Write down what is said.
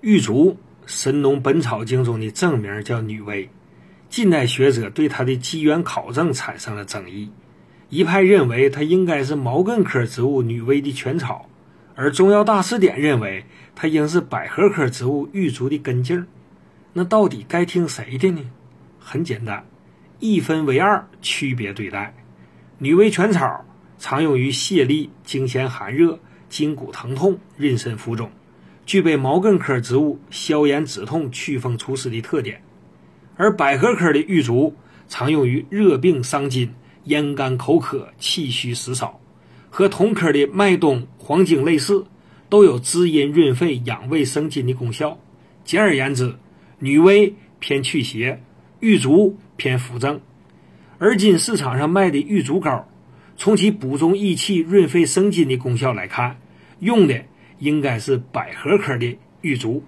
玉竹，《神农本草经》中的正名叫女薇。近代学者对它的机缘考证产生了争议，一派认为它应该是毛茛科植物女薇的全草，而中药大辞典认为它应是百合科植物玉竹的根茎。那到底该听谁的呢？很简单，一分为二，区别对待。女薇全草常用于泄痢、经弦寒热、筋骨疼痛、妊娠浮肿，具备毛茛科植物消炎止痛、祛风除湿的特点。而百合科的玉竹常用于热病伤津、咽干口渴、气虚食少，和同科的麦冬、黄精类似，都有滋阴润肺、养胃生津的功效。简而言之，女薇偏祛邪，玉竹偏扶正。而今市场上卖的玉竹膏，从其补中益气、润肺生津的功效来看，用的应该是百合科的玉竹。